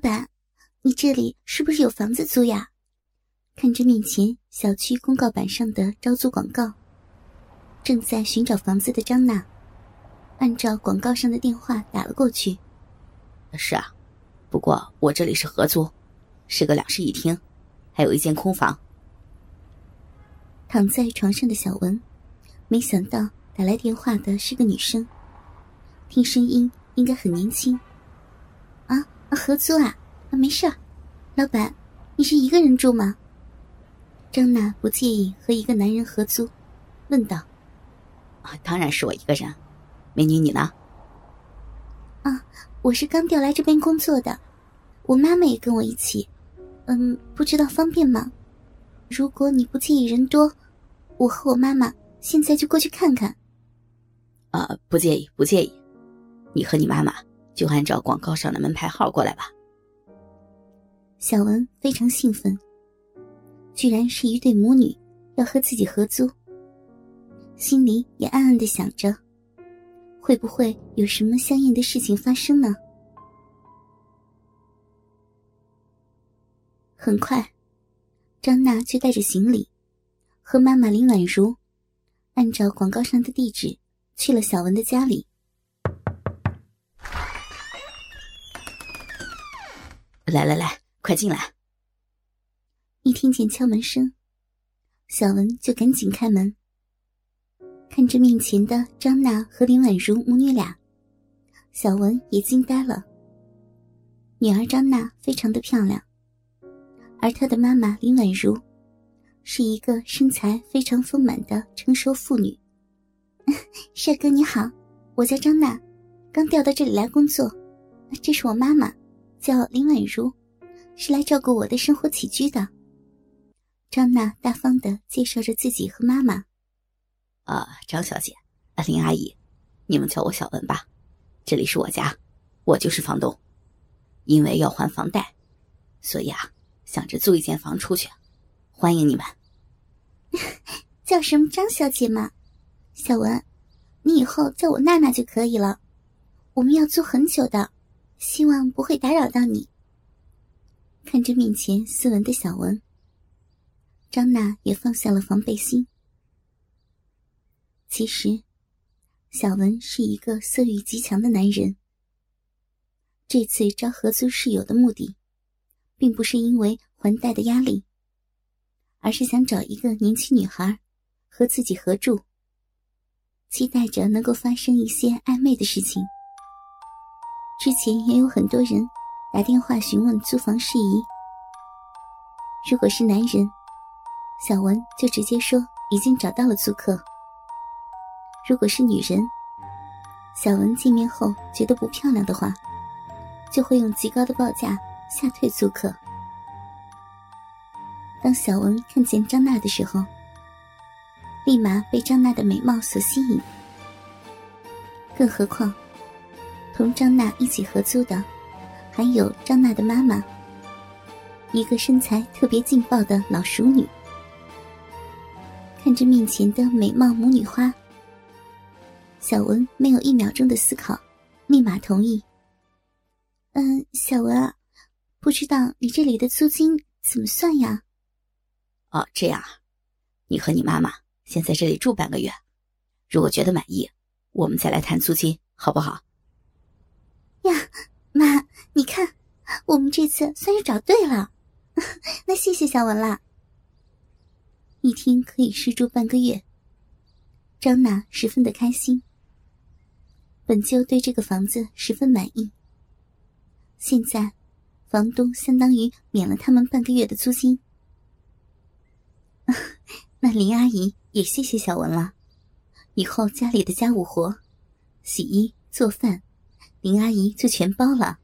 板，你这里是不是有房子租呀？看着面前小区公告板上的招租广告，正在寻找房子的张娜，按照广告上的电话打了过去。是啊，不过我这里是合租，是个两室一厅，还有一间空房。躺在床上的小文，没想到打来电话的是个女生，听声音应该很年轻。啊，合租啊，啊，没事儿。老板，你是一个人住吗？张娜不介意和一个男人合租，问道：“啊，当然是我一个人。美女，你呢？”啊，我是刚调来这边工作的，我妈妈也跟我一起。嗯，不知道方便吗？如果你不介意人多，我和我妈妈现在就过去看看。啊，不介意，不介意。你和你妈妈就按照广告上的门牌号过来吧。小文非常兴奋。居然是一对母女，要和自己合租。心里也暗暗的想着，会不会有什么相应的事情发生呢？很快，张娜就带着行李，和妈妈林婉如，按照广告上的地址去了小文的家里。来来来，快进来。一听见敲门声，小文就赶紧开门。看着面前的张娜和林婉如母女俩，小文也惊呆了。女儿张娜非常的漂亮，而她的妈妈林婉如，是一个身材非常丰满的成熟妇女。帅哥你好，我叫张娜，刚调到这里来工作。这是我妈妈，叫林婉如，是来照顾我的生活起居的。张娜大方的介绍着自己和妈妈。啊，张小姐，林阿姨，你们叫我小文吧。这里是我家，我就是房东。因为要还房贷，所以啊，想着租一间房出去。欢迎你们。叫什么张小姐嘛？小文，你以后叫我娜娜就可以了。我们要租很久的，希望不会打扰到你。看着面前斯文的小文。张娜也放下了防备心。其实，小文是一个色欲极强的男人。这次招合租室友的目的，并不是因为还贷的压力，而是想找一个年轻女孩和自己合住，期待着能够发生一些暧昧的事情。之前也有很多人打电话询问租房事宜，如果是男人。小文就直接说已经找到了租客。如果是女人，小文见面后觉得不漂亮的话，就会用极高的报价吓退租客。当小文看见张娜的时候，立马被张娜的美貌所吸引。更何况，同张娜一起合租的，还有张娜的妈妈，一个身材特别劲爆的老熟女。看着面前的美貌母女花，小文没有一秒钟的思考，立马同意。嗯，小文，不知道你这里的租金怎么算呀？哦，这样啊，你和你妈妈先在这里住半个月，如果觉得满意，我们再来谈租金，好不好？呀，妈，你看，我们这次算是找对了，那谢谢小文了。一听可以试住半个月，张娜十分的开心。本就对这个房子十分满意，现在房东相当于免了他们半个月的租金。那林阿姨也谢谢小文了，以后家里的家务活，洗衣做饭，林阿姨就全包了。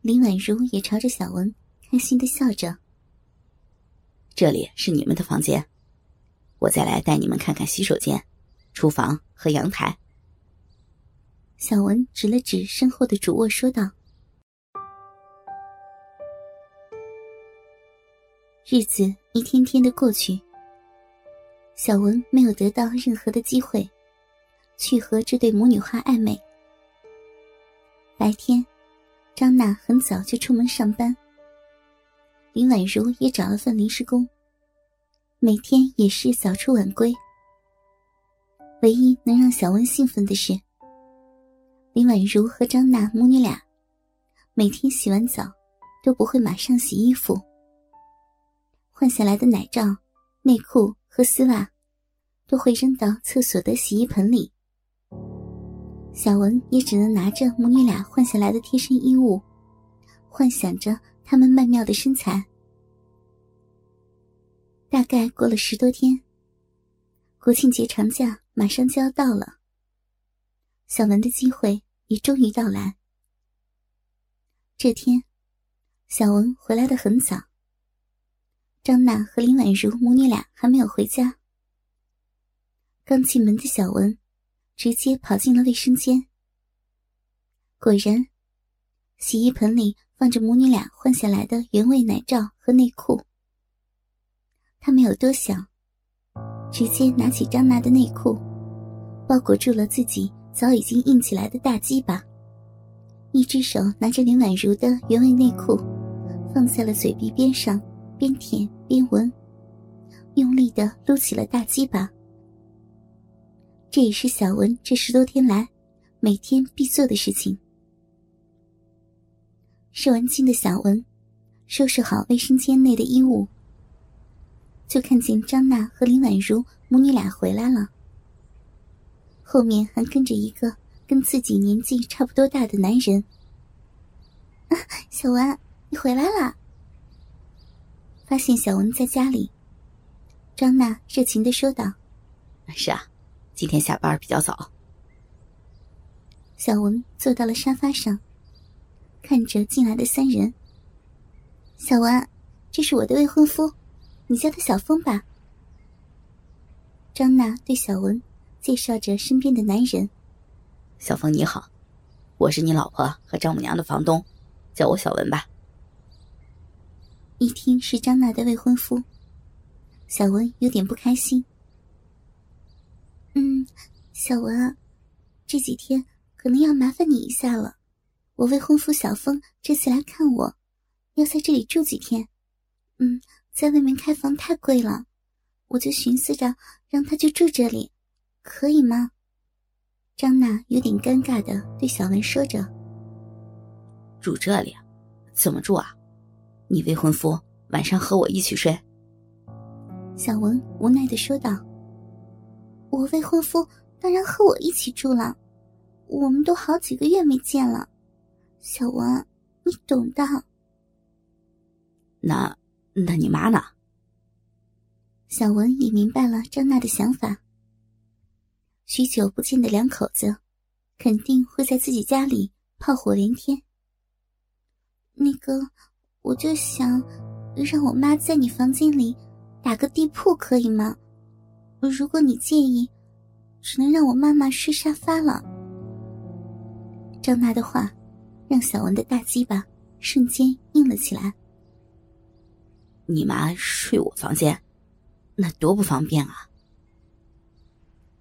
林婉如也朝着小文开心的笑着。这里是你们的房间，我再来带你们看看洗手间、厨房和阳台。小文指了指身后的主卧，说道：“日子一天天的过去，小文没有得到任何的机会去和这对母女花暧昧。白天，张娜很早就出门上班，林婉如也找了份临时工，每天也是早出晚归。唯一能让小温兴奋的是，林婉如和张娜母女俩每天洗完澡都不会马上洗衣服，换下来的奶罩、内裤和丝袜都会扔到厕所的洗衣盆里。小文也只能拿着母女俩换下来的贴身衣物，幻想着他们曼妙的身材。大概过了十多天，国庆节长假马上就要到了，小文的机会也终于到来。这天，小文回来的很早，张娜和林婉如母女俩还没有回家。刚进门的小文。直接跑进了卫生间。果然，洗衣盆里放着母女俩换下来的原味奶罩和内裤。他没有多想，直接拿起张娜的内裤，包裹住了自己早已经硬起来的大鸡巴，一只手拿着林婉如的原味内裤，放在了嘴鼻边上，边舔边闻，用力的撸起了大鸡巴。这也是小文这十多天来每天必做的事情。受完惊的小文收拾好卫生间内的衣物，就看见张娜和林婉如母女俩回来了，后面还跟着一个跟自己年纪差不多大的男人。小文，你回来了。发现小文在家里，张娜热情的说道：“是啊。”今天下班比较早。小文坐到了沙发上，看着进来的三人。小文，这是我的未婚夫，你叫他小峰吧。张娜对小文介绍着身边的男人。小峰你好，我是你老婆和丈母娘的房东，叫我小文吧。一听是张娜的未婚夫，小文有点不开心。嗯，小文，这几天可能要麻烦你一下了。我未婚夫小峰这次来看我，要在这里住几天。嗯，在外面开房太贵了，我就寻思着让他就住这里，可以吗？张娜有点尴尬的对小文说着：“住这里，怎么住啊？你未婚夫晚上和我一起睡？”小文无奈的说道。我未婚夫当然和我一起住了，我们都好几个月没见了，小文，你懂的。那，那你妈呢？小文也明白了张娜的想法。许久不见的两口子，肯定会在自己家里炮火连天。那个，我就想让我妈在你房间里打个地铺，可以吗？如果你介意，只能让我妈妈睡沙发了。张娜的话，让小文的大鸡巴瞬间硬了起来。你妈睡我房间，那多不方便啊！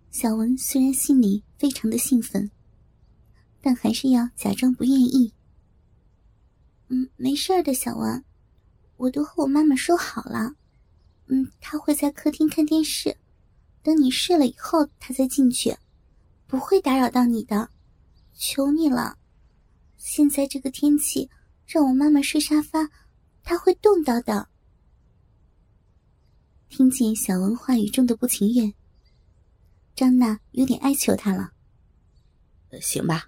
小文虽然心里非常的兴奋，但还是要假装不愿意。嗯，没事的，小文，我都和我妈妈说好了。嗯，她会在客厅看电视。等你睡了以后，他再进去，不会打扰到你的，求你了。现在这个天气，让我妈妈睡沙发，她会冻到的。听见小文话语中的不情愿，张娜有点哀求他了。行吧。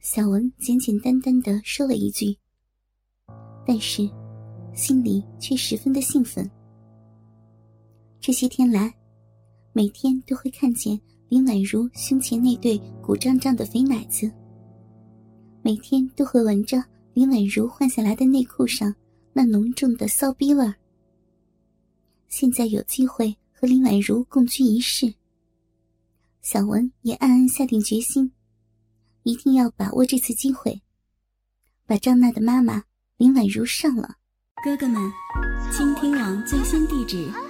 小文简简单单的说了一句，但是心里却十分的兴奋。这些天来，每天都会看见林婉如胸前那对鼓胀胀的肥奶子。每天都会闻着林婉如换下来的内裤上那浓重的骚逼味儿。现在有机会和林婉如共居一室，小文也暗暗下定决心，一定要把握这次机会，把张娜的妈妈林婉如上了。哥哥们，倾听网最新地址。